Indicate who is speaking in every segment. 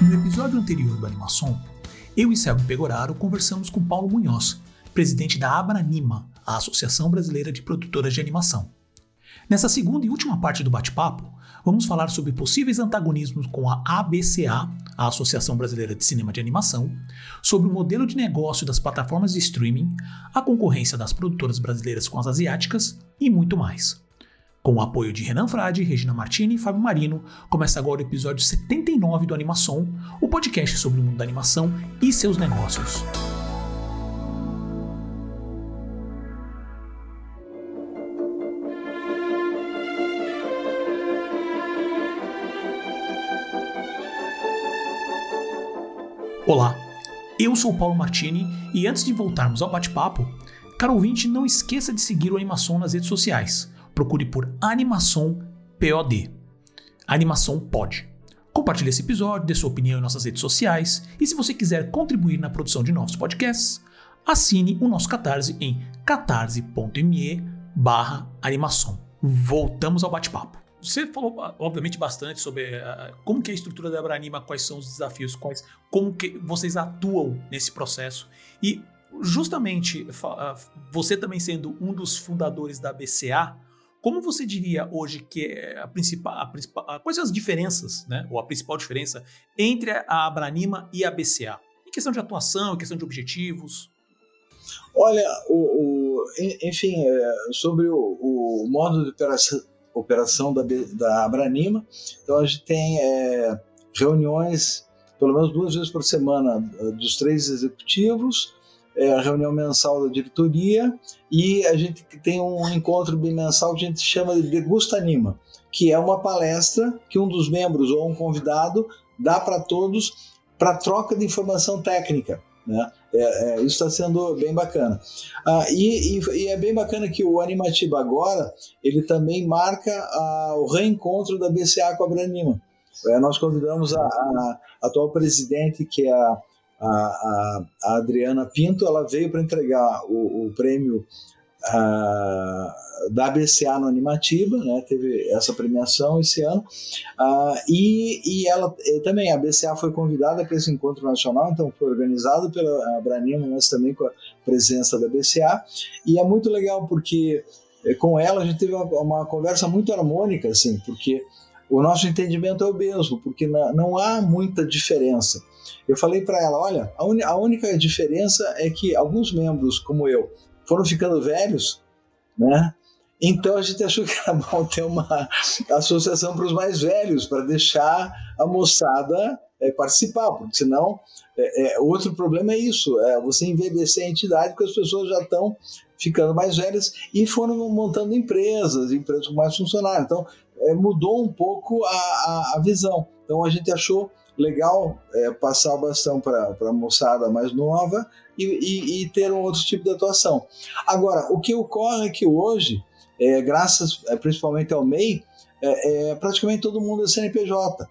Speaker 1: No episódio anterior do Animação, eu e Selby Pegoraro conversamos com Paulo Munhoz, presidente da Abranima, a Associação Brasileira de Produtoras de Animação. Nessa segunda e última parte do bate-papo, vamos falar sobre possíveis antagonismos com a ABCA, a Associação Brasileira de Cinema de Animação, sobre o modelo de negócio das plataformas de streaming, a concorrência das produtoras brasileiras com as asiáticas e muito mais. Com o apoio de Renan Frade, Regina Martini e Fábio Marino, começa agora o episódio 79 do Animação, o podcast sobre o mundo da animação e seus negócios. Olá, eu sou Paulo Martini e antes de voltarmos ao bate-papo, caro ouvinte, não esqueça de seguir o Animação nas redes sociais procure por Animação POD. Animação Pod. Compartilhe esse episódio, dê sua opinião em nossas redes sociais e se você quiser contribuir na produção de novos podcasts, assine o nosso Catarse em catarse.me barra animação. Voltamos ao bate-papo. Você falou, obviamente, bastante sobre uh, como que é a estrutura da Abranima, quais são os desafios, quais, como que vocês atuam nesse processo. E justamente uh, você também sendo um dos fundadores da BCA, como você diria hoje que é a principal, a principal quais são as diferenças, né, ou a principal diferença entre a Abranima e a BCA? Em questão de atuação, em questão de objetivos?
Speaker 2: Olha, o, o enfim, é, sobre o, o, modo de operação, operação da, da Abranima, então a gente tem é, reuniões pelo menos duas vezes por semana dos três executivos, é, a reunião mensal da diretoria e a gente tem um encontro bimensal que a gente chama de Degusta Anima, que é uma palestra que um dos membros ou um convidado dá para todos para troca de informação técnica. Né? É, é, isso está sendo bem bacana. Ah, e, e, e, é bem bacana que o Animatiba agora ele também marca a, o reencontro da BCA com a Branima. É, nós convidamos a, a, a atual presidente, que é a a, a, Adriana Pinto, ela veio para entregar o, o prêmio a, da ABCA no Animativa, né? teve essa premiação esse ano, e, e ela e também, a ABCA foi convidada para esse encontro nacional, então foi organizado pela Branima, mas também com a presença da ABCA, e é muito legal porque eh, com ela a gente teve uma, uma conversa muito harmônica, assim, porque o nosso entendimento é o mesmo, porque não, não há muita diferença. Eu falei para ela: olha, a, un, a única diferença é que alguns membros, como eu, foram ficando velhos, né? Então a gente achou que era bom ter uma associação para os mais velhos, para deixar a moçada é, participar, porque senão é, é, outro problema é isso, é você envelhecer a entidade porque as pessoas já estão ficando mais velhas e foram montando empresas, empresas com mais funcionários. Então é, mudou um pouco a, a, a, visão. Então a gente achou legal é, passar o bastão para a moçada mais nova e, e, e, ter um outro tipo de atuação. Agora, o que ocorre é que hoje, é, graças é, principalmente ao MEI, é, é, praticamente todo mundo é CNPJ.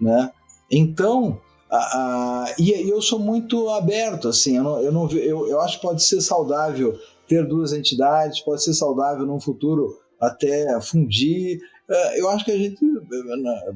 Speaker 2: Né? Então, a, e, e, eu sou muito aberto, assim, eu, não, eu, não, eu, eu acho que pode ser saudável ter duas entidades, pode ser saudável num futuro até fundir. É, eu acho que a gente,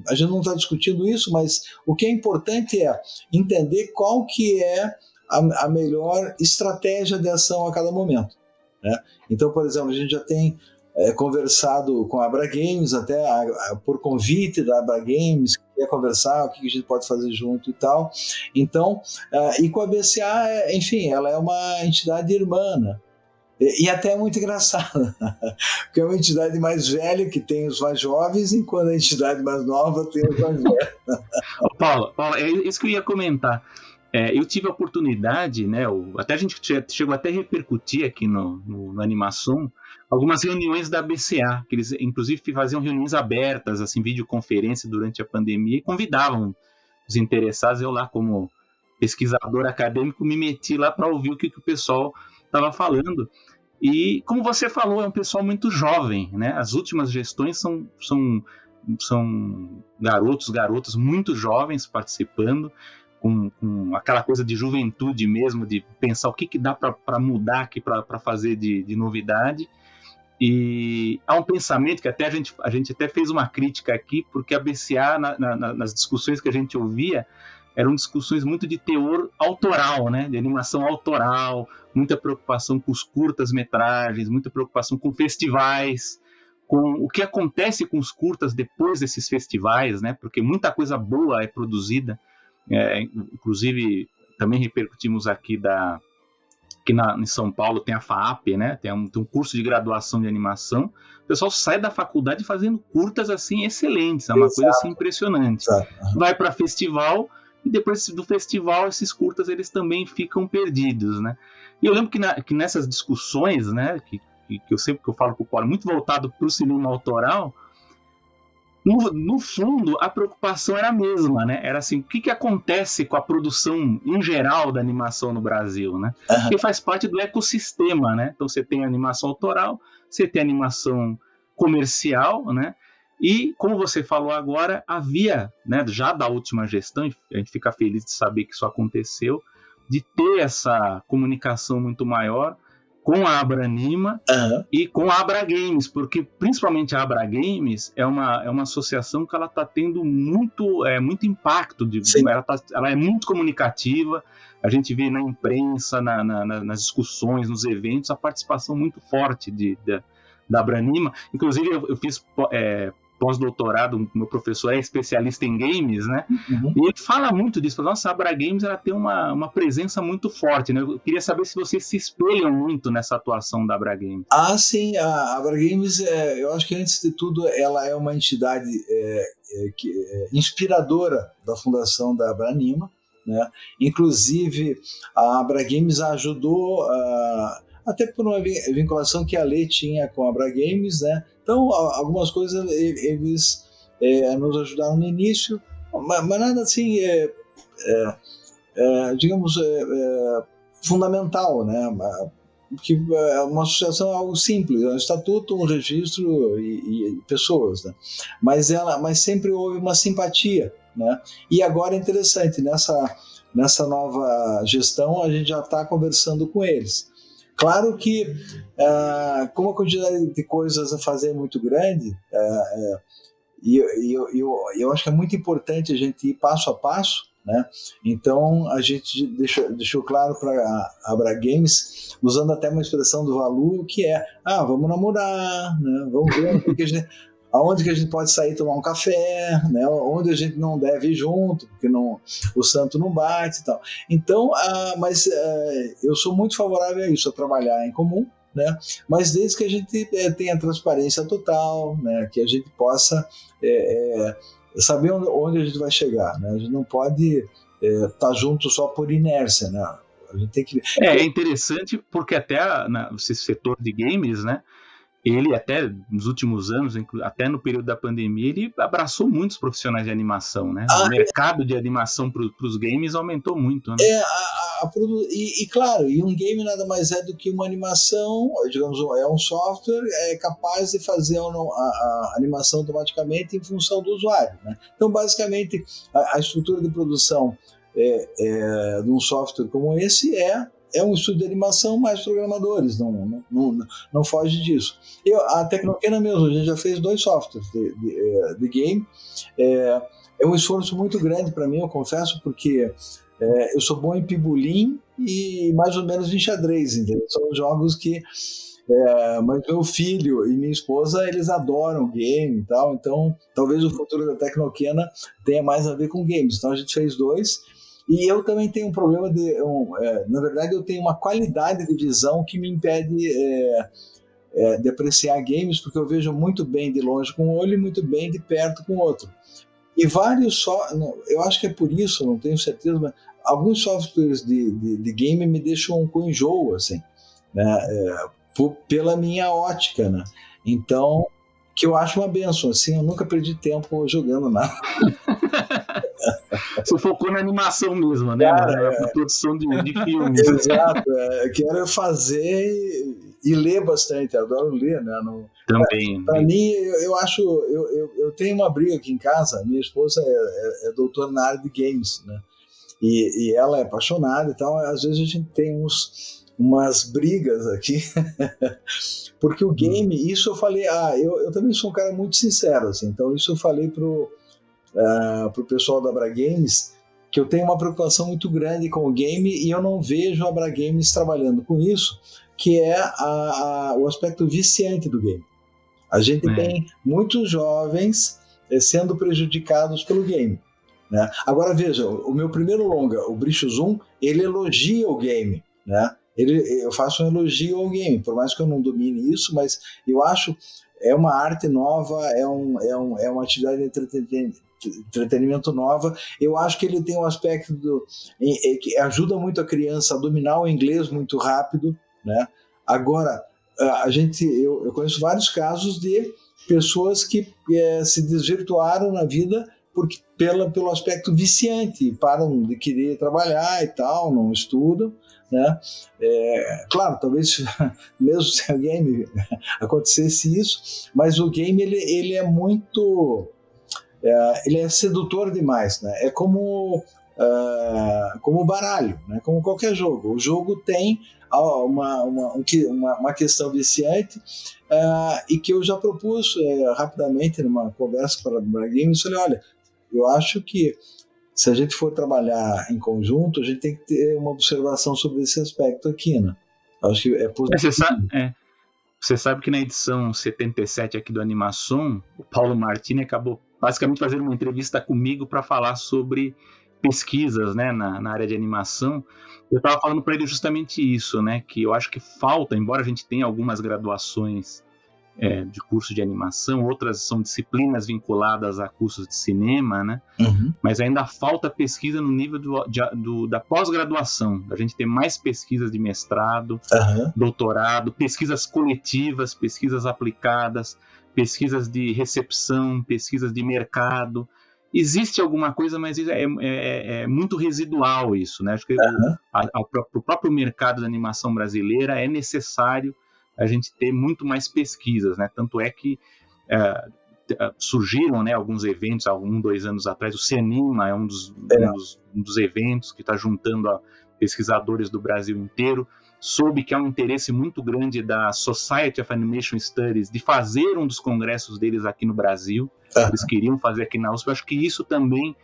Speaker 2: a gente não está discutindo isso, mas o que é importante é entender qual que é a, a melhor estratégia de ação a cada momento. Né? Então, por exemplo, a gente já tem é, conversado com a Abra Games, até a, a, por convite da Abra Games, quer conversar, o que a gente pode fazer junto e tal. Então, uh, e com a BCA, é, enfim, ela é uma entidade irmã, né? E, até é muito engraçado, porque é uma entidade mais velha que tem os mais jovens, enquanto a entidade mais nova tem os mais velhos.
Speaker 3: Paulo, Paulo, é isso que eu ia comentar. É, eu tive a oportunidade, né? até a gente chegou até a repercutir aqui no, no, no, Animação algumas reuniões da BCA, que eles inclusive faziam reuniões abertas, assim, videoconferência durante a pandemia e convidavam os interessados. Eu lá, como pesquisador acadêmico, me meti lá para ouvir o que, que o pessoal estava falando. E, como você falou, é um pessoal muito jovem, né? As últimas gestões são, são, são garotos, garotas muito jovens participando, com, com aquela coisa de juventude mesmo, de pensar o que, que dá para mudar aqui, para fazer de, de novidade. E há um pensamento que até a gente, a gente até fez uma crítica aqui, porque a BCA, na, na, nas discussões que a gente ouvia, eram discussões muito de teor autoral, né? De animação autoral, muita preocupação com os curtas-metragens, muita preocupação com festivais, com o que acontece com os curtas depois desses festivais, né? Porque muita coisa boa é produzida, é, inclusive também repercutimos aqui da que na, em São Paulo tem a FAAP, né? Tem um, tem um curso de graduação de animação. O pessoal sai da faculdade fazendo curtas assim excelentes, é uma Exato. coisa assim impressionante. Exato. Vai para festival e depois do festival esses curtas eles também ficam perdidos, né? E eu lembro que, na, que nessas discussões, né, que, que, eu sempre que eu falo com o Paulo, muito voltado para o cinema autoral, no, no, fundo, a preocupação era a mesma, né? Era assim, o que, que acontece com a produção em geral da animação no Brasil, né? Uhum. Que faz parte do ecossistema, né? Então você tem animação autoral, você tem animação comercial, né? E, como você falou agora, havia, né, já da última gestão, a gente fica feliz de saber que isso aconteceu, de ter essa comunicação muito maior, com a Abranima uhum. e com a Abra Games, porque principalmente a Abra Games é uma, é uma associação que ela está tendo muito, é, muito impacto, de, ela, tá, ela é muito comunicativa, a gente vê na imprensa, na, na, nas discussões, nos eventos, a participação muito forte de, de da Abranima. Inclusive, eu, eu fiz é, pós-doutorado, meu professor é especialista em games, né? Uhum. E ele fala muito disso. Nossa, a Abra Games ela tem uma, uma presença muito forte, né? Eu queria saber se vocês se espelham muito nessa atuação da Abra Games.
Speaker 2: Ah, sim. A Abra Games, é, eu acho que antes de tudo, ela é uma entidade é, é, que, é, inspiradora da fundação da Abranima, né? Inclusive, a Abra Games ajudou a até por uma vinculação que a lei tinha com a Abra Games, né? Então, algumas coisas eles é, nos ajudaram no início, mas, mas nada assim, é, é, é digamos, é, é, fundamental, né? Que uma associação é algo simples, é um estatuto, um registro e, e pessoas, né? Mas ela, mas sempre houve uma simpatia, né? E agora é interessante nessa nessa nova gestão a gente já está conversando com eles. Claro que, uh, como a quantidade de coisas a fazer é muito grande, uh, uh, e eu, eu, eu acho que é muito importante a gente ir passo a passo, né? Então a gente deixou, deixou claro para a Abra Games, usando até uma expressão do Valu, que é: ah, vamos namorar, né? vamos ver o que a gente aonde que a gente pode sair tomar um café, né? onde a gente não deve ir junto, porque não, o santo não bate e tal. Então, ah, mas ah, eu sou muito favorável a isso, a trabalhar em comum, né? mas desde que a gente é, tenha transparência total, né? que a gente possa é, é, saber onde, a gente vai chegar. Né? A gente não pode estar tá junto só por inércia, né? A gente tem que...
Speaker 3: É, é interessante porque até na, esse setor de games, né? Ele até nos últimos anos, até no período da pandemia, ele abraçou muitos profissionais de animação, né? Ah, o mercado é. de animação para os games aumentou muito, né?
Speaker 2: É, a, a, e, e, claro, e um game nada mais é do que uma animação, digamos, é um software é capaz de fazer a, a, animação automaticamente em função do usuário, né? Então, basicamente, a, estrutura de produção é, é, de um software como esse é é um estúdio de animação mais programadores, não, não, não, não foge disso. Eu, a Tecnoquena mesmo, a gente já fez dois softwares de, de, é, de game. É, é, um esforço muito grande para mim, eu confesso, porque é, eu sou bom em pibulim e mais ou menos em xadrez, entendeu? São jogos que é, mas meu filho e minha esposa, eles adoram game e tal, então talvez o futuro da Tecnoquena tenha mais a ver com games. Então a gente fez dois e eu também tenho um problema de. Um, é, na verdade, eu tenho uma qualidade de visão que me impede é, é, de apreciar games, porque eu vejo muito bem de longe com um olho e muito bem de perto com o outro. E vários só. Eu acho que é por isso, não tenho certeza, mas alguns softwares de, de, de game me deixam com enjoo, assim, né? É, por, pela minha ótica, né? Então, que eu acho uma benção, assim, eu nunca perdi tempo jogando nada.
Speaker 3: Você focou na animação mesmo, né? Cara, é. produção de, de filmes.
Speaker 2: Exato. É, quero fazer e ler bastante, adoro ler, né? No,
Speaker 3: Também.
Speaker 2: Para mim, eu, eu acho, eu, eu, eu, tenho uma briga aqui em casa. Minha esposa é, é, é doutora na área de games, né? E, e ela é apaixonada e tal. Às vezes a gente tem uns umas brigas aqui, porque o game, isso eu falei, ah, eu, eu também sou um cara muito sincero, assim, então isso eu falei pro, uh, pro pessoal da Abra Games, que eu tenho uma preocupação muito grande com o game e eu não vejo a Abra Games trabalhando com isso, que é a, a, o aspecto viciante do game. A gente é. tem muitos jovens eh, sendo prejudicados pelo game. Né? Agora veja, o meu primeiro longa, o Bricho Zoom, ele elogia o game. Né? Ele, eu faço um elogio ao game, por mais que eu não domine isso, mas eu acho é uma arte nova, é, um, é, um, é uma atividade de entretenimento, nova. Eu acho que ele tem um aspecto do, que ajuda muito a criança a dominar o inglês muito rápido, né? Agora a gente, eu, eu conheço vários casos de pessoas que é, se desvirtuaram na vida porque pela, pelo aspecto viciante, param de querer trabalhar e tal, não estudam, né? É, claro, talvez mesmo sem o game acontecesse isso, mas o game ele, ele é muito é, ele é sedutor demais, né? É como uh, como baralho, né? Como qualquer jogo. O jogo tem uma, uma, uma, uma questão viciante uh, e que eu já propus uh, rapidamente numa conversa para o Games. Falei, olha, eu acho que se a gente for trabalhar em conjunto, a gente tem que ter uma observação sobre esse aspecto aqui, né? Acho que é positivo.
Speaker 3: Você sabe, é, você sabe que na edição 77 aqui do Animação, o Paulo Martini acabou basicamente fazendo uma entrevista comigo para falar sobre pesquisas né, na, na área de animação. Eu estava falando para ele justamente isso, né? Que eu acho que falta, embora a gente tenha algumas graduações é, de curso de animação, outras são disciplinas vinculadas a cursos de cinema, né? Uhum. Mas ainda falta pesquisa no nível do, de, do, da pós-graduação, a gente ter mais pesquisas de mestrado, uhum. doutorado, pesquisas coletivas, pesquisas aplicadas, pesquisas de recepção, pesquisas de mercado. Existe alguma coisa, mas é, é, é muito residual isso, né? Acho que uhum. o próprio mercado da animação brasileira é necessário a gente ter muito mais pesquisas, né? Tanto é que é, surgiram né, alguns eventos há um, dois anos atrás. O Cianima é um dos, é. Um, dos um dos, eventos que está juntando pesquisadores do Brasil inteiro. Soube que há um interesse muito grande da Society of Animation Studies de fazer um dos congressos deles aqui no Brasil. Uhum. Eles queriam fazer aqui na USP. Eu acho que isso também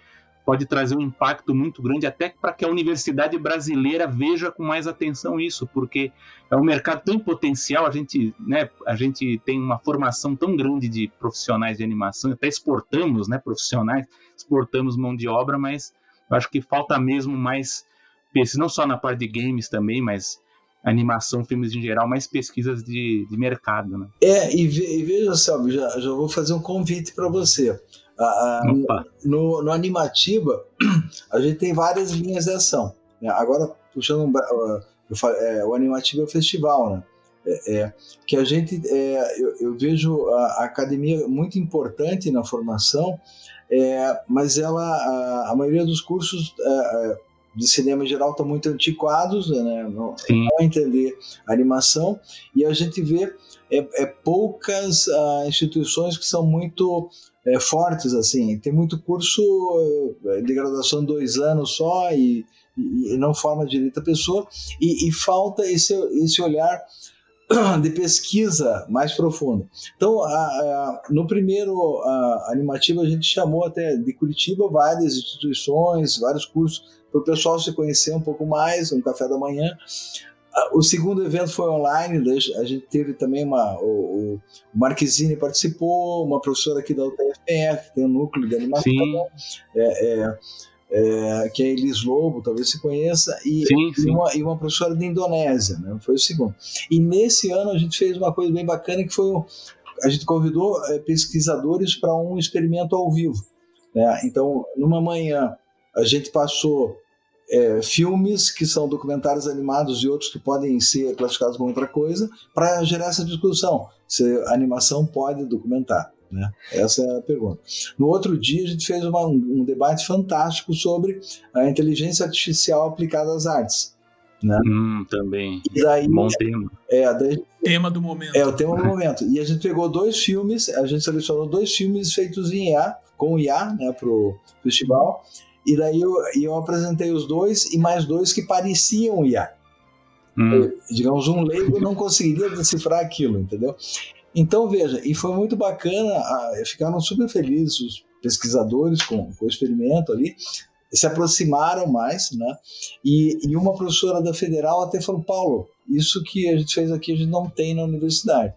Speaker 3: pode trazer um impacto muito grande até para que a universidade brasileira veja com mais atenção isso, porque é um mercado tão potencial, a gente, né, a gente tem uma formação tão grande de profissionais de animação, até exportamos, né, profissionais, exportamos mão de obra, mas acho que falta mesmo mais pesquisa, não só na parte de games também, mas animação, filmes em geral, mais pesquisas de, de mercado, né?
Speaker 2: É, e, ve, e veja, Salve, já, já vou fazer um convite para você. Ah, no, no Animativa, a gente tem várias linhas de ação. Né? Agora, puxando é, o Animativa é o festival, né? É, é, que a gente, é, eu, eu, vejo a, a, academia muito importante na formação, é, mas ela, a, a, maioria dos cursos é, de cinema em geral estão muito antiquados, né? não, não entender a animação, e a gente vê é, poucas uh, instituições que são muito é, fortes assim. Tem muito curso é, de graduação dois anos só e, e, e não forma direito a pessoa e, e, falta esse, esse olhar de pesquisa mais profundo. Então, a, a, no primeiro a, animativo a gente chamou até de Curitiba várias instituições, vários cursos para o pessoal se conhecer um pouco mais, um café da manhã. O segundo evento foi online, a gente teve também uma. O, o Marquezine participou, uma professora aqui da UTFPR, tem um núcleo de animação, é, é, é, que é Elis Lobo, talvez se conheça, e, sim, sim. uma, e uma, professora da Indonésia, né? foi o segundo. E nesse ano a gente fez uma coisa bem bacana que foi a gente convidou é, pesquisadores para um experimento ao vivo. Né? Então, numa manhã, a gente passou é, filmes que são documentários animados e outros que podem ser classificados como outra coisa, para gerar essa discussão se a animação pode documentar. Né? Essa é a pergunta. No outro dia, a gente fez uma, um debate fantástico sobre a inteligência artificial aplicada às artes. Né?
Speaker 3: Hum, também. E daí, Bom tema.
Speaker 1: É, daí, tema do momento.
Speaker 2: É, o tema do momento. E a gente pegou dois filmes, a gente selecionou dois filmes feitos em IA, com IA, né, para o festival, e daí eu, eu apresentei os dois e mais dois que pareciam IA. hum. digamos, um leigo não conseguiria decifrar aquilo, entendeu? Então, veja, e foi muito bacana, ficaram super felizes os pesquisadores com, com o experimento ali, se aproximaram mais, né? E, e uma professora da federal até falou: Paulo, isso que a gente fez aqui a gente não tem na universidade.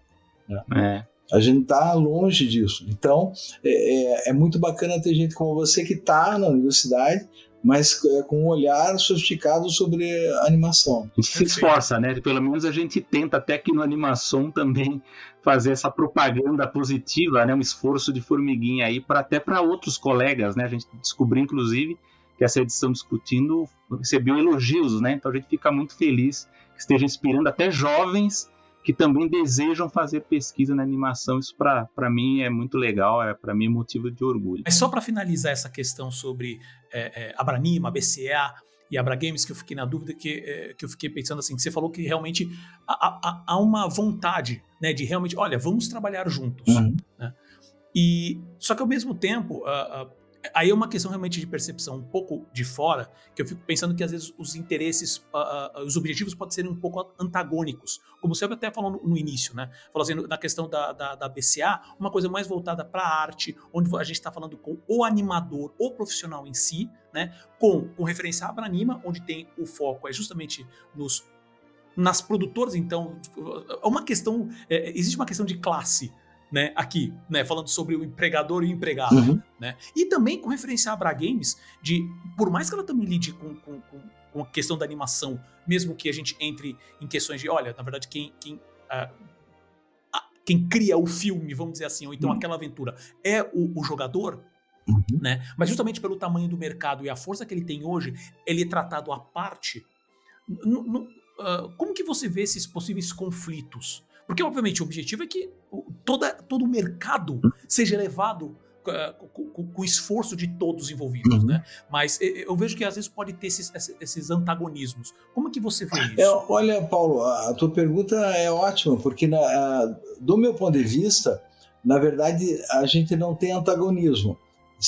Speaker 2: Né? É. A gente está longe disso. Então, é, é, é, muito bacana ter gente como você que está na universidade, mas é, com um olhar sofisticado sobre animação.
Speaker 3: A gente se esforça, né? Pelo menos a gente tenta até que no animação também fazer essa propaganda positiva, né? Um esforço de formiguinha aí para até para outros colegas, né? A gente descobriu inclusive que essa edição discutindo recebeu elogios, né? Então a gente fica muito feliz que esteja inspirando até jovens que também desejam fazer pesquisa na animação. Isso para mim é muito legal, é para mim é motivo de orgulho.
Speaker 1: Mas só para finalizar essa questão sobre é, é, Abranima, BCA e Abra Games, que eu fiquei na dúvida, que, é, que eu fiquei pensando assim, que você falou que realmente há, há, há uma vontade, né, de realmente, olha, vamos trabalhar juntos, uhum. né? E só que ao mesmo tempo, uh, uh, Aí é uma questão realmente de percepção um pouco de fora, que eu fico pensando que às vezes os interesses, uh, uh, os objetivos podem ser um pouco antagônicos. Como você até falou no, no início, né? Falou assim, na questão da, da, da BCA, uma coisa mais voltada para a arte, onde a gente está falando com o animador, o profissional em si, né? Com, com referência à Abranima, onde tem o foco é justamente nos nas produtoras, então, é uma questão, é, existe uma questão de classe, né, aqui, né, falando sobre o empregador e o empregado, uhum. Né, e também com referência a Abra Games, de, por mais que ela também lide com, com, com, a questão da animação, mesmo que a gente entre em questões de, olha, na verdade, quem, quem, uh, quem cria o filme, vamos dizer assim, ou então uhum. aquela aventura, é o, o jogador, uhum. né, mas justamente pelo tamanho do mercado e a força que ele tem hoje, ele é tratado à parte, uh, como que você vê esses possíveis conflitos, porque, obviamente, o objetivo é que toda, todo o mercado seja levado com, com, o esforço de todos os envolvidos, uhum. né? Mas eu vejo que às vezes pode ter esses, esses antagonismos. Como é que você vê isso?
Speaker 2: É, olha, Paulo, a tua pergunta é ótima, porque na, do meu ponto de vista, na verdade, a gente não tem antagonismo.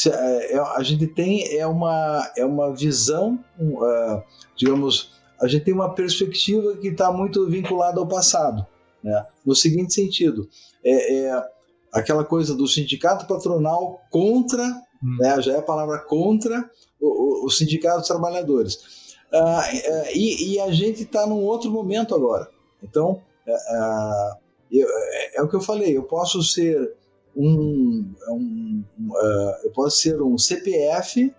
Speaker 2: É, é, a gente tem é uma, é uma visão, uh, digamos, a gente tem uma perspectiva que está muito vinculada ao passado. Né? No seguinte sentido, é, é aquela coisa do sindicato patronal contra, hum. né, já é a palavra contra o, o, o sindicato dos trabalhadores. Ah, é, e, e, a gente está num outro momento agora. Então, é, é, é, é, o que eu falei, eu posso ser um, um uh, eu posso ser um CPF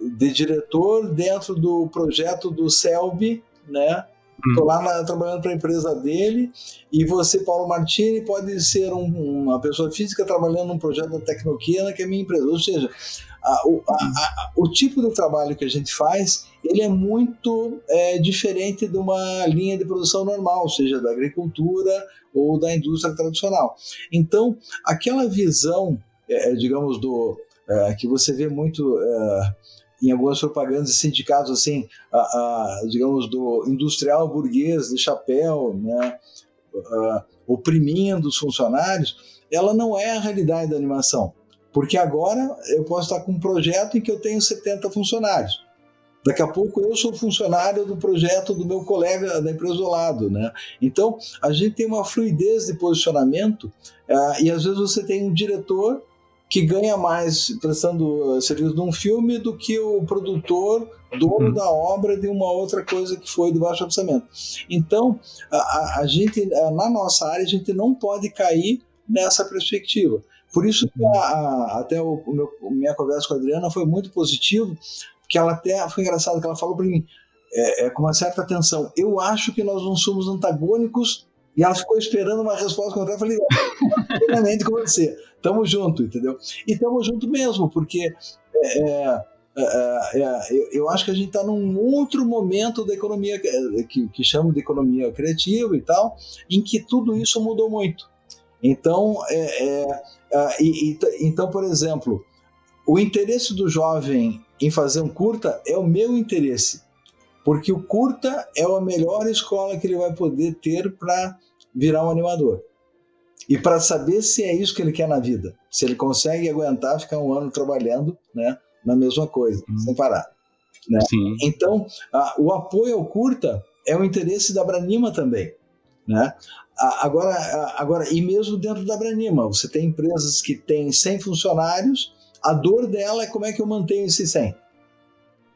Speaker 2: de diretor dentro do projeto do CELB, né? Estou hum. lá na, trabalhando para a empresa dele e você, Paulo Martini, pode ser um, uma pessoa física trabalhando num projeto da Tecnoquina, que é a minha empresa. Ou seja, a, o, a, a, o, tipo de trabalho que a gente faz, ele é muito é, diferente de uma linha de produção normal, seja da agricultura ou da indústria tradicional. Então, aquela visão, é, digamos, do é, que você vê muito é, em algumas propagandas de sindicatos assim, a, a, digamos do industrial burguês de chapéu, né, a, oprimindo os funcionários, ela não é a realidade da animação, porque agora eu posso estar com um projeto em que eu tenho 70 funcionários. Daqui a pouco eu sou funcionário do projeto do meu colega da empresa do lado, né? Então a gente tem uma fluidez de posicionamento uh, e às vezes você tem um diretor que ganha mais prestando serviço de um filme do que o produtor, dono uhum. da obra de uma outra coisa que foi de baixo orçamento. Então, a, a, gente, na nossa área, a gente não pode cair nessa perspectiva. Por isso que a, a, até o, o meu, minha conversa com a Adriana foi muito positivo, porque ela até foi engraçado que ela falou para mim é, é, com uma certa atenção. Eu acho que nós não somos antagônicos e ela ficou esperando uma resposta contrária. Eu falei, plenamente com você. Tamo junto, entendeu? E tamo junto mesmo, porque é, é, é, é eu acho que a gente está num outro momento da economia, é, que, que chamo de economia criativa e tal, em que tudo isso mudou muito. Então, é, e, e, então por exemplo, o interesse do jovem em fazer um curta é o meu interesse. Porque o curta é a melhor escola que ele vai poder ter para virar um animador. E para saber se é isso que ele quer na vida, se ele consegue aguentar ficar um ano trabalhando né, na mesma coisa, hum. sem parar. Né? Então, a, o apoio ao curta é o interesse da Branima também. Né? Agora, agora, e mesmo dentro da Branima, você tem empresas que têm 100 funcionários, a dor dela é como é que eu mantenho esses 100.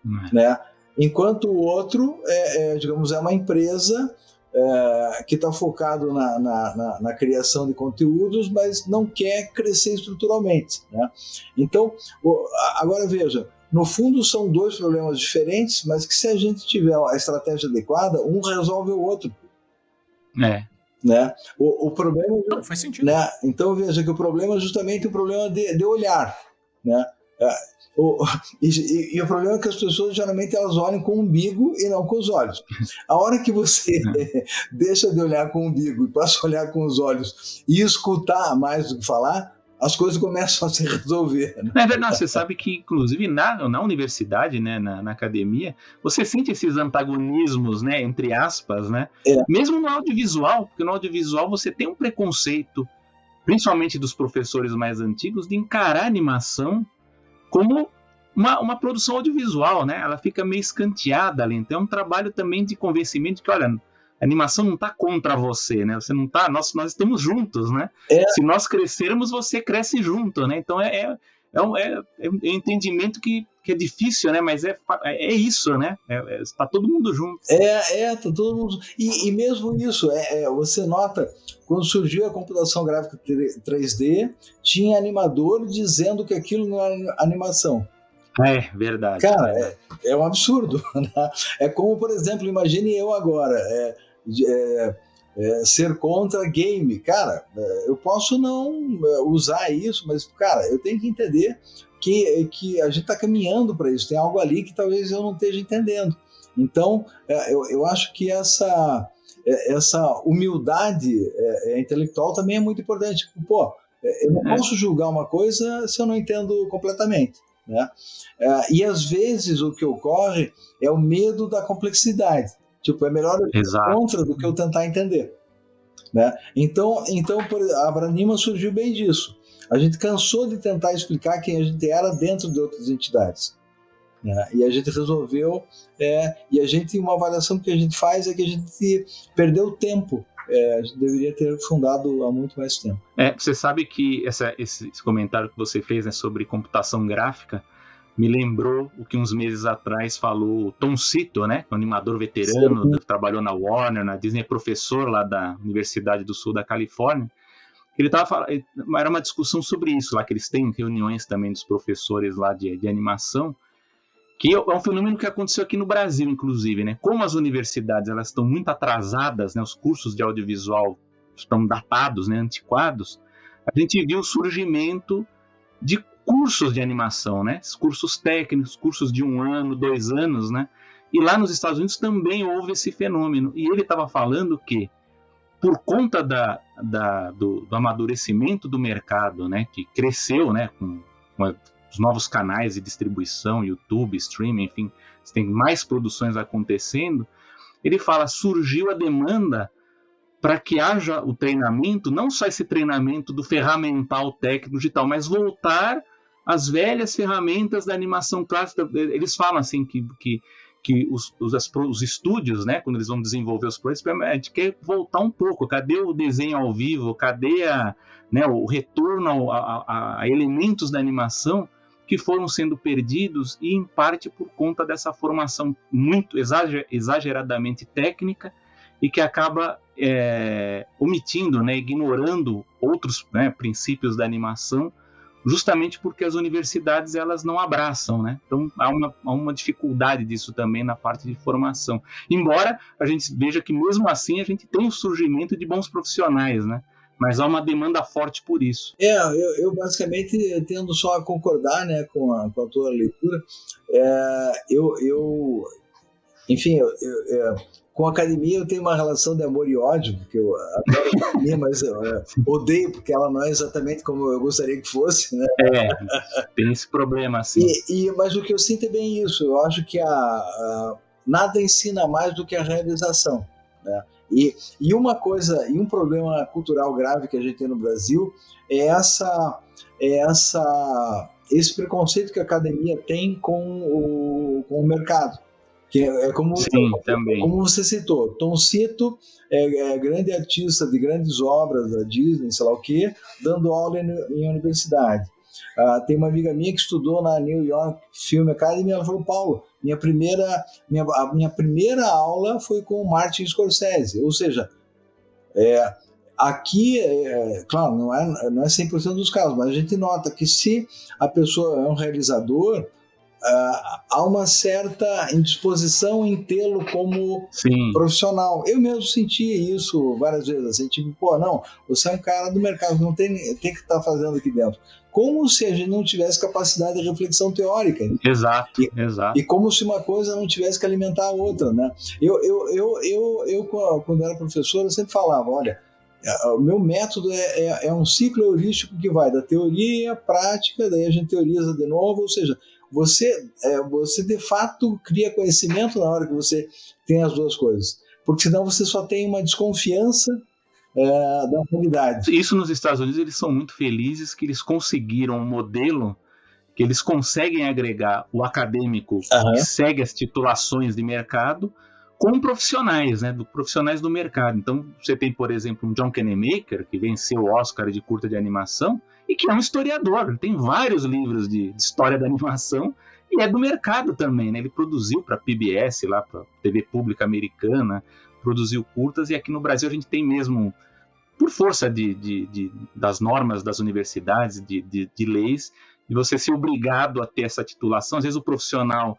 Speaker 2: Hum. Né? Enquanto o outro, é, é, digamos, é uma empresa é, que está focado na, na, na, na, criação de conteúdos, mas não quer crescer estruturalmente. Né? Então, agora veja, no fundo são dois problemas diferentes, mas que se a gente tiver a estratégia adequada, um resolve o outro.
Speaker 3: É.
Speaker 2: Né? O, o problema.
Speaker 1: Não, faz sentido.
Speaker 2: Né? Então veja que o problema é justamente o problema de, de olhar. Né? É, o, e, e, o problema é que as pessoas geralmente elas olham com o umbigo e não com os olhos. A hora que você é. deixa de olhar com o umbigo e passa a olhar com os olhos e escutar mais do que falar, as coisas começam a se resolver.
Speaker 3: Né? É verdade, você sabe que, inclusive, na, na universidade, né, na, na, academia, você sente esses antagonismos, né, entre aspas, né? É. Mesmo no audiovisual, porque no audiovisual você tem um preconceito, principalmente dos professores mais antigos, de encarar a animação como uma, uma produção audiovisual, né? Ela fica meio escanteada ali. Então é um trabalho também de convencimento de que, olha, a animação não está contra você, né? Você não está, nós, nós estamos juntos, né? É. Se nós crescermos, você cresce junto, né? Então é, é, é, um, é, é um entendimento que, que é difícil, né? Mas é, é, é isso, né? Está é, todo mundo junto.
Speaker 2: É, é, tá todo mundo. E, e mesmo isso, é, é, você nota quando surgiu a computação gráfica 3D, tinha animador dizendo que aquilo não era animação.
Speaker 3: É, verdade.
Speaker 2: Cara, é, é um absurdo. Né? É como, por exemplo, imagine eu agora. É, é, é, ser contra game. Cara, é, eu posso não é, usar isso, mas, cara, eu tenho que entender que, que a gente está caminhando para isso. Tem algo ali que talvez eu não esteja entendendo. Então, é, eu, eu acho que essa, essa humildade intelectual também é muito importante. Pô, eu não posso julgar uma coisa se eu não entendo completamente. Né? e às vezes o que ocorre é o medo da complexidade. Tipo, é melhor ir contra do que eu tentar entender. Né? Então, então a Branima surgiu bem disso. A gente cansou de tentar explicar quem a gente era dentro de outras entidades. Né? E a gente resolveu, é, e a gente, uma avaliação que a gente faz é que a gente perdeu tempo. É, a gente deveria ter fundado há muito mais tempo.
Speaker 3: É, você sabe que essa, esse, esse comentário que você fez né, sobre computação gráfica, me lembrou o que uns meses atrás falou Tom Cito, né, um animador veterano, Sim. trabalhou na Warner, na Disney, é professor lá da Universidade do Sul da Califórnia. Ele tava falando, era uma discussão sobre isso lá que eles têm reuniões também dos professores lá de, de animação, que é um fenômeno que aconteceu aqui no Brasil, inclusive, né? Como as universidades elas estão muito atrasadas, né? Os cursos de audiovisual estão datados, né? Antiquados. A gente viu o surgimento de cursos de animação, né? Cursos técnicos, cursos de um ano, dois anos, né? E lá nos Estados Unidos também houve esse fenômeno. E ele estava falando que, por conta da, da do, do, amadurecimento do mercado, né? Que cresceu, né? Com, com os novos canais de distribuição, YouTube, streaming, enfim, tem mais produções acontecendo. Ele fala, surgiu a demanda para que haja o treinamento, não só esse treinamento do ferramental técnico digital, mas voltar as velhas ferramentas da animação clássica. Eles falam assim que, que, que os, os, os estúdios, né, quando eles vão desenvolver os projetos, a gente quer voltar um pouco. Cadê o desenho ao vivo? Cadê a, né, o retorno a, a, a elementos da animação? que foram sendo perdidos e em parte por conta dessa formação muito exageradamente técnica e que acaba é, omitindo, né, ignorando outros né, princípios da animação justamente porque as universidades elas não abraçam, né? Então há uma, há uma dificuldade disso também na parte de formação. Embora a gente veja que mesmo assim a gente tem o surgimento de bons profissionais, né? Mas há uma demanda forte por isso.
Speaker 2: É, eu, eu basicamente tendo só a concordar né, com, a, com a tua leitura. É, eu, eu, enfim, eu, eu, com a academia eu tenho uma relação de amor e ódio, porque eu adoro a academia, mas eu, eu odeio porque ela não é exatamente como eu gostaria que fosse, né?
Speaker 3: É, tem esse problema assim.
Speaker 2: E, e, mas o que eu sinto é bem isso, eu acho que a, a nada ensina mais do que a realização, né? E, e uma coisa, e um problema cultural grave que a gente tem no Brasil é essa, é essa esse preconceito que a academia tem com o, com o mercado Que é, como,
Speaker 3: Sim, também.
Speaker 2: como você citou, Tom Cito é, é, grande artista de grandes obras da Disney, sei lá o quê, dando aula em, em universidade. Ah, tem uma amiga minha que estudou na New York Film Academy, ela falou, Paulo, minha primeira, minha, a minha primeira aula foi com o Martin Scorsese, ou seja, é, aqui, é, claro, não é, não é 100% dos casos, mas a gente nota que se a pessoa é um realizador, Uh, há uma certa indisposição em tê-lo como
Speaker 3: Sim.
Speaker 2: profissional. Eu mesmo senti isso várias vezes, assim, tipo, pô, não, você é um cara do mercado, não tem, tem que estar tá fazendo aqui dentro. Como se a gente não tivesse capacidade de reflexão teórica.
Speaker 3: Exato,
Speaker 2: e,
Speaker 3: exato.
Speaker 2: E como se uma coisa não tivesse que alimentar a outra, né? Eu, eu, eu, eu, eu quando era professor, eu sempre falava, olha, o meu método é, é, é um ciclo heurístico que vai da teoria à prática, daí a gente teoriza de novo, ou seja, você, é, você de fato cria conhecimento na hora que você tem as duas coisas. Porque senão você só tem uma desconfiança é, da realidade.
Speaker 3: Isso nos Estados Unidos eles são muito felizes que eles conseguiram um modelo que eles conseguem agregar o acadêmico uhum. que segue as titulações de mercado com profissionais, né, do profissionais do mercado. Então, você tem, por exemplo, um John Kennemaker, que venceu o Oscar de curta de animação, e que é um historiador. Ele tem vários livros de, de história da animação e é do mercado também, né? Ele produziu para PBS, lá para TV pública americana, produziu curtas, e aqui no Brasil a gente tem mesmo, por força de, de, de das normas das universidades, de, de, leis, de você ser obrigado a ter essa titulação. Às vezes o profissional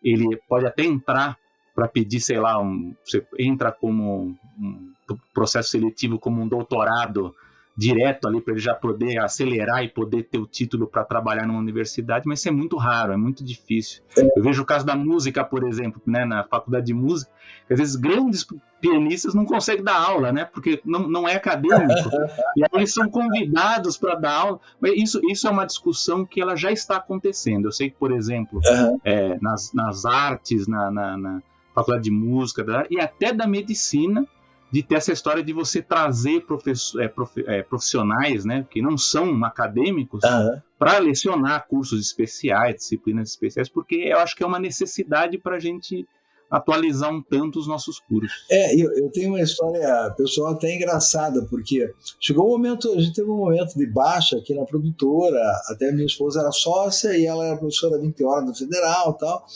Speaker 3: ele pode até entrar para pedir, sei lá, um, você entra como um processo seletivo como um doutorado direto ali para ele já poder acelerar e poder ter o título para trabalhar numa universidade, mas isso é muito raro, é muito difícil. Eu vejo o caso da música, por exemplo, né, na faculdade de música, que às vezes grandes pianistas não conseguem dar aula, né, porque não, não é acadêmico. e aí eles são convidados para dar aula. Mas isso, isso é uma discussão que ela já está acontecendo. Eu sei que, por exemplo, é, nas, nas artes, na, na, na faculdade de música e até da medicina, de ter essa história de você trazer é, é, profissionais, né, que não são acadêmicos, uhum. para lecionar cursos especiais, disciplinas especiais, porque eu acho que é uma necessidade para a gente atualizar um tanto os nossos cursos.
Speaker 2: É, eu, eu, tenho uma história pessoal até engraçada, porque chegou um momento, a gente teve um momento de baixa aqui na produtora, até minha esposa era sócia e ela era professora 20 horas da Federal e tal,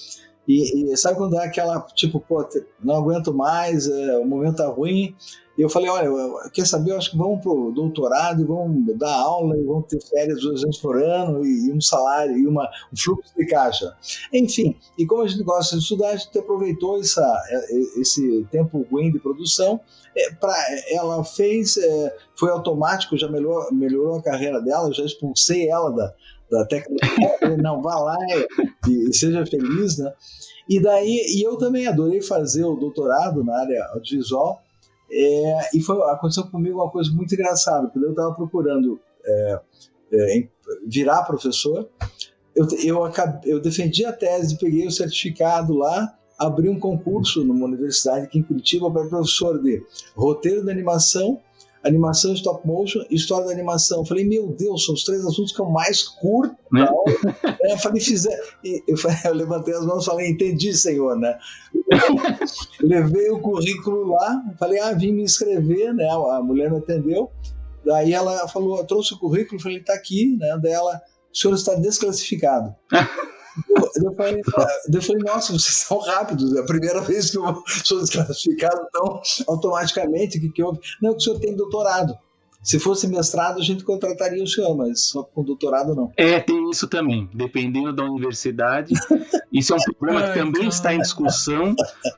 Speaker 2: e, e, sabe quando dá aquela, tipo, pô, não aguento mais, é, o momento tá ruim. E eu falei, olha, quer saber, eu acho que vamos pro doutorado e vamos dar aula e vamos ter férias duas vezes por ano e, e um salário e uma, um fluxo de caixa. Enfim, e como a gente gosta de estudar, a gente aproveitou essa, é, esse tempo ruim de produção. É, pra, ela fez, é, foi automático, já melhorou, melhorou a carreira dela, já expulsei ela da, da técnica, não, vá lá e, e, seja feliz, né? E daí, e eu também adorei fazer o doutorado na área audiovisual, é, e foi, aconteceu comigo uma coisa muito engraçada, porque eu estava procurando é, é, virar professor, eu, eu, acabei, eu defendi a tese, peguei o certificado lá, abri um concurso numa universidade aqui em Curitiba para professor de roteiro de animação animação stop motion e história da animação. Eu falei, meu Deus, são os três assuntos que eu mais curto. Né? É, eu falei, fizer. Eu, falei, eu, levantei as mãos e falei, entendi, senhor, né? Levei o currículo lá, falei, ah, vim me inscrever, né? A mulher me atendeu. Daí ela falou, trouxe o currículo, falei, tá aqui, né? Daí ela, o senhor está desclassificado. Eu falei, eu falei, nossa, vocês são rápidos. É a primeira vez que eu sou desclassificado tão automaticamente. O que, que houve? Não, que o senhor tem doutorado. Se fosse mestrado, a gente contrataria o senhor, mas só com doutorado não.
Speaker 3: É, tem isso também. Dependendo da universidade, isso é um problema que também está em discussão,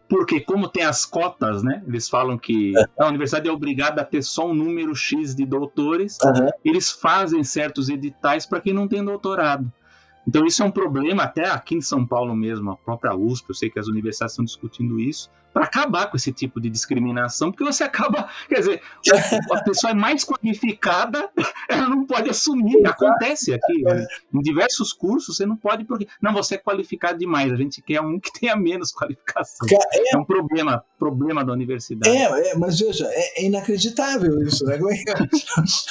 Speaker 3: porque como tem as cotas, né? Eles falam que a universidade é obrigada a ter só um número X de doutores, uhum. eles fazem certos editais para quem não tem doutorado. Então isso é um problema até aqui em São Paulo mesmo, a própria USP, eu sei que as universidades estão discutindo isso, para acabar com esse tipo de discriminação, porque você acaba, quer dizer, a pessoa é mais qualificada, ela não pode assumir. Acontece aqui, né? em diversos cursos você não pode porque não você é qualificado demais, a gente quer um que tenha menos qualificação. É, é um problema, problema da universidade.
Speaker 2: É, é mas veja, é, é inacreditável isso, né?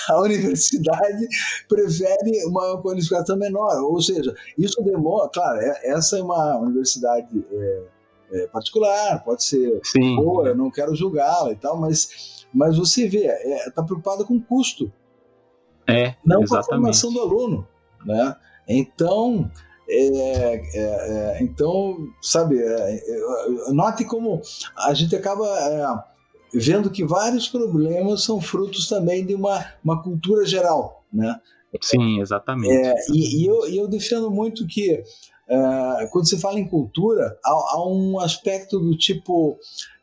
Speaker 2: A universidade prefere uma qualificação menor, ou seja, isso demora, claro, é, essa é uma universidade é, é particular, pode ser
Speaker 3: Sim.
Speaker 2: boa, eu não quero julgá-la e tal, mas, mas você vê, está é, tá preocupado com custo,
Speaker 3: é,
Speaker 2: não
Speaker 3: exatamente.
Speaker 2: com a formação do aluno. Né? Então, é, é, é, então, sabe, é, é, note como a gente acaba é, vendo que vários problemas são frutos também de uma, uma cultura geral, né?
Speaker 3: Sim, exatamente.
Speaker 2: E, e, eu, e eu defendo muito que quando se fala em cultura, há, há um aspecto do tipo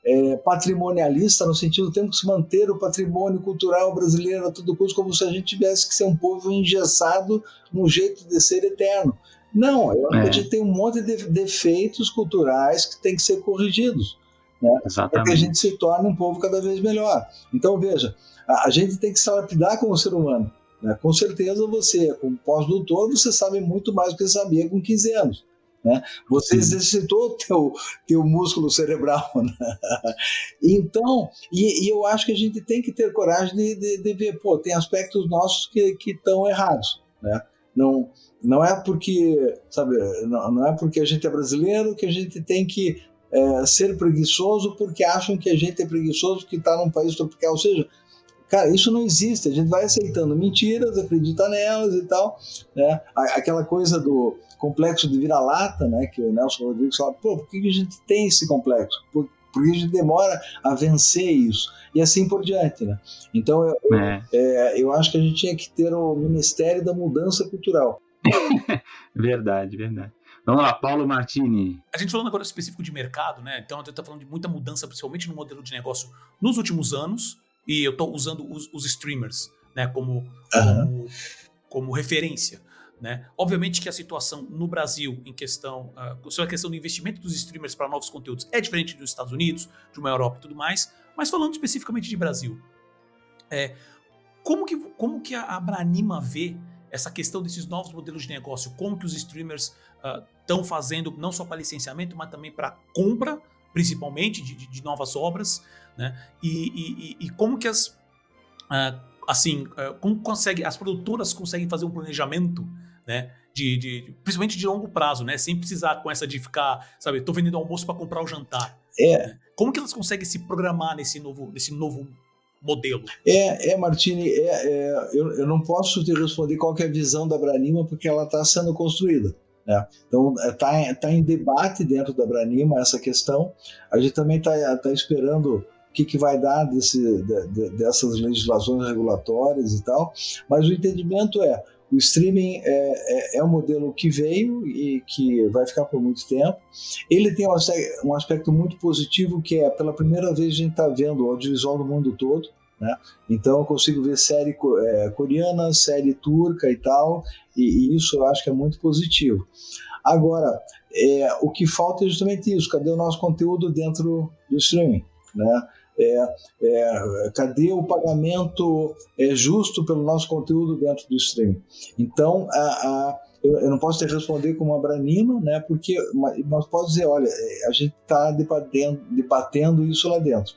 Speaker 2: é, patrimonialista, no sentido de temos que manter o patrimônio cultural brasileiro a todo custo, como se a gente tivesse que ser um povo engessado num jeito de ser eterno. Não, eu é. a gente tem um monte de defeitos culturais que tem que ser corrigidos. Né? Para que a gente se torne um povo cada vez melhor. Então, veja, a, a gente tem que se lapidar como ser humano. Né? Com certeza você, como pós-doutor, você sabe muito mais do que sabia com 15 anos. Né? Você exercitou o teu, teu músculo cerebral. Né? Então, e, e, eu acho que a gente tem que ter coragem de, de, de ver, pô, tem aspectos nossos que estão errados. Né? Não, não é porque, sabe, não, não, é porque a gente é brasileiro que a gente tem que é, ser preguiçoso porque acham que a gente é preguiçoso que está num país tropical. Ou seja, Cara, isso não existe. A gente vai aceitando mentiras, acredita nelas e tal. Né? Aquela coisa do complexo de vira-lata, né? Que o Nelson Rodrigues fala, pô, por que a gente tem esse complexo? Por, por que a gente demora a vencer isso? E assim por diante, né? Então, eu, é. É, eu acho que a gente tinha que ter o Ministério da Mudança Cultural.
Speaker 3: verdade, verdade. Vamos lá, Paulo Martini.
Speaker 1: A gente falando agora específico de mercado, né? Então a gente está falando de muita mudança, principalmente no modelo de negócio nos últimos anos e eu estou usando os, os, streamers né, como, uhum. como, como, referência. Né? Obviamente que a situação no Brasil, em questão, uh, sobre a questão do investimento dos streamers para novos conteúdos, é diferente dos Estados Unidos, de uma Europa e tudo mais, mas falando especificamente de Brasil, é, como, que, como que a Abranima vê essa questão desses novos modelos de negócio, como que os streamers estão uh, fazendo, não só para licenciamento, mas também para compra, principalmente, de, de novas obras, né? E, e, e como que as uh, assim, uh, como consegue as produtoras conseguem fazer um planejamento, né? De, de, principalmente de longo prazo, né? Sem precisar com essa de ficar, sabe, tô vendendo almoço para comprar o jantar.
Speaker 2: É. Né?
Speaker 1: Como que elas conseguem se programar nesse novo, nesse novo modelo?
Speaker 2: É, é Martini, é, é, eu, eu não posso te responder qual é a visão da Branima porque ela está sendo construída. Né? Então, está é, tá em debate dentro da Branima essa questão. A gente também está tá esperando o que, que vai dar desse, de, de, dessas legislações regulatórias e tal, mas o entendimento é o streaming é, é, é, um modelo que veio e que vai ficar por muito tempo. Ele tem um aspecto muito positivo que é, pela primeira vez, a gente está vendo o audiovisual do mundo todo. Né? Então eu consigo ver série é, coreana, série turca e tal, e, e, isso eu acho que é muito positivo. Agora, é, o que falta é justamente isso: cadê o nosso conteúdo dentro do streaming? Né? É, é, cadê o pagamento é, justo pelo nosso conteúdo dentro do streaming? Então, a, a, eu, eu, não posso te responder como a Branima, né, porque, mas, mas posso dizer, olha, é, a gente está debatendo, debatendo isso lá dentro.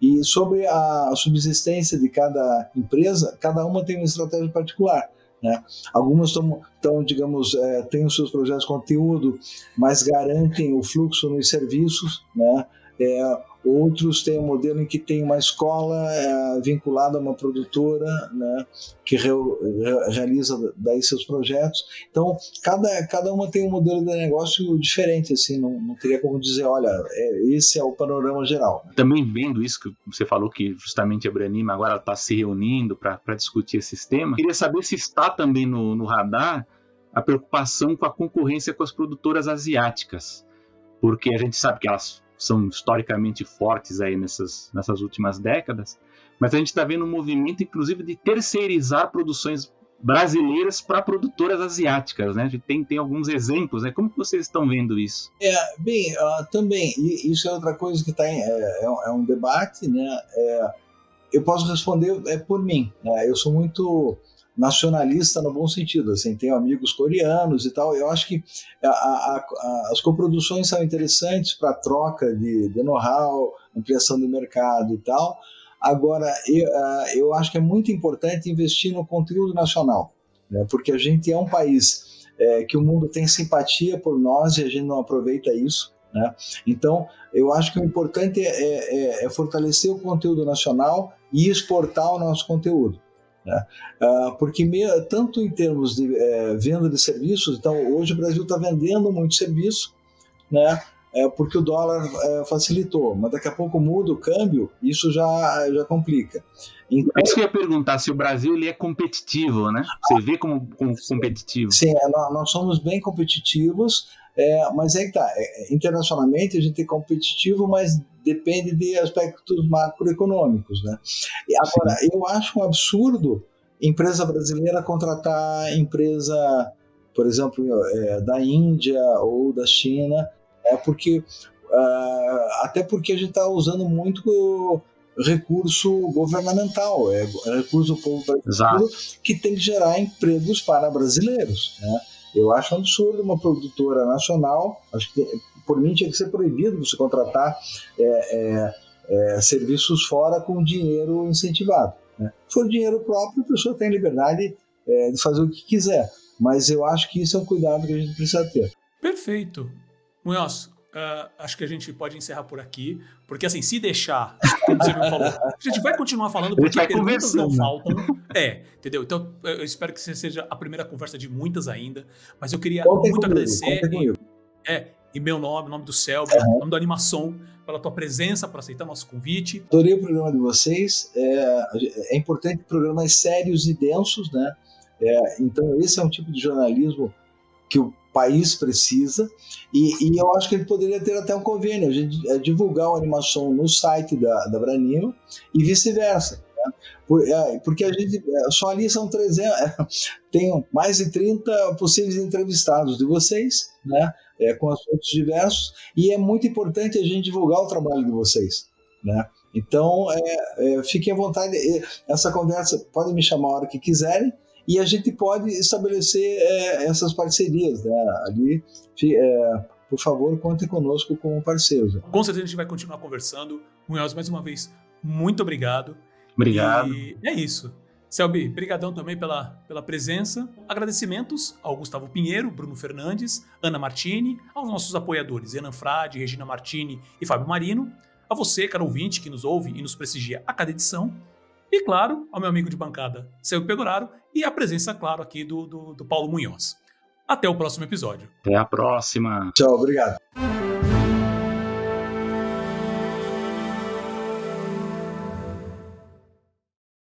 Speaker 2: E sobre a subsistência de cada empresa, cada uma tem uma estratégia particular. Né? Algumas estão, digamos, é, têm os seus projetos de conteúdo, mas garantem o fluxo nos serviços, né? É, Outros têm um modelo em que tem uma escola é, vinculada a uma produtora, né, que re, re, realiza daí seus projetos. Então, cada, cada uma tem um modelo de negócio diferente, assim, não, não teria como dizer, olha, é, esse é o panorama geral.
Speaker 3: Também vendo isso que você falou que justamente a Branima agora está se reunindo para discutir esse tema, queria saber se está também no, no radar a preocupação com a concorrência com as produtoras asiáticas, porque a gente sabe que elas são historicamente fortes aí nessas, nessas últimas décadas, mas a gente está vendo um movimento, inclusive, de terceirizar produções brasileiras para produtoras asiáticas, né? A gente tem, tem alguns exemplos, né? Como que vocês estão vendo isso?
Speaker 2: É, bem, uh, também, isso é outra coisa que está é, é, um debate, né? É, eu posso responder é por mim, né? Eu sou muito nacionalista no bom sentido, assim, tenho amigos coreanos e tal, eu acho que a, a, a, as coproduções são interessantes para troca de, de know-how, ampliação de mercado e tal, agora eu, eu acho que é muito importante investir no conteúdo nacional, né, porque a gente é um país é, que o mundo tem simpatia por nós e a gente não aproveita isso, Né? Então, eu acho que o importante é, é, é, fortalecer o conteúdo nacional e exportar o nosso conteúdo. Né? Ah, porque tanto em termos de é, venda de serviços, então hoje o Brasil está vendendo muito serviço, né? É porque o dólar é, facilitou, mas daqui a pouco muda o câmbio, isso já, já complica.
Speaker 3: Então, é isso que eu ia perguntar, se o Brasil ele é competitivo, né? Você vê como, como competitivo?
Speaker 2: Sim, é, nós somos bem competitivos, é, mas é que tá, é, internacionalmente a gente é competitivo, mas depende de aspectos macroeconômicos, né? E agora, Sim. eu acho um absurdo empresa brasileira contratar empresa, por exemplo, é, da Índia ou da China, é porque uh, até porque a gente está usando muito recurso governamental, é, é recurso do povo brasileiro que tem que gerar empregos para brasileiros, né? Eu acho um absurdo uma produtora nacional, acho que por mim tinha que ser proibido você contratar é, é, é, serviços fora com dinheiro incentivado. Né? Se for dinheiro próprio, a pessoa tem liberdade é, de fazer o que quiser, mas eu acho que isso é um cuidado que a gente precisa ter.
Speaker 1: Perfeito. Munhoz, Uh, acho que a gente pode encerrar por aqui, porque assim, se deixar, como você me falou, a gente vai continuar falando porque perguntas não faltam. É, entendeu? Então eu espero que você seja a primeira conversa de muitas ainda, mas eu queria muito comigo, agradecer. Em, é, em meu nome, em nome do Selby, uhum. em nome da Animação, pela tua presença, por aceitar nosso convite.
Speaker 2: Adorei o programa de vocês. É, é importante programas sérios e densos, né? É, então esse é um tipo de jornalismo que o país precisa, e, e, eu acho que ele poderia ter até um convênio, a gente é, divulgar a animação no site da, da Branima e vice-versa. Né? Por, é, porque a gente, é, só ali são 300, tem mais de 30 possíveis entrevistados de vocês, né? É, com assuntos diversos, e é muito importante a gente divulgar o trabalho de vocês. Né? Então, é, é, fiquem à vontade. Essa conversa, podem me chamar a hora que quiserem, e a gente pode estabelecer é, essas parcerias. Né? Ali, é, por favor, contem conosco como parceiros.
Speaker 1: Com certeza a gente vai continuar conversando. Munhoz, mais uma vez, muito obrigado.
Speaker 3: Obrigado.
Speaker 1: E é isso. Selby, brigadão também pela, pela presença. Agradecimentos ao Gustavo Pinheiro, Bruno Fernandes, Ana Martini, aos nossos apoiadores Enan Frade, Regina Martini e Fábio Marino, a você, caro ouvinte, que nos ouve e nos prestigia a cada edição, e, claro, ao meu amigo de bancada, Seu Pegoraro, e a presença, claro, aqui do, do, do Paulo Munhoz. Até o próximo episódio.
Speaker 3: Até a próxima.
Speaker 2: Tchau, obrigado.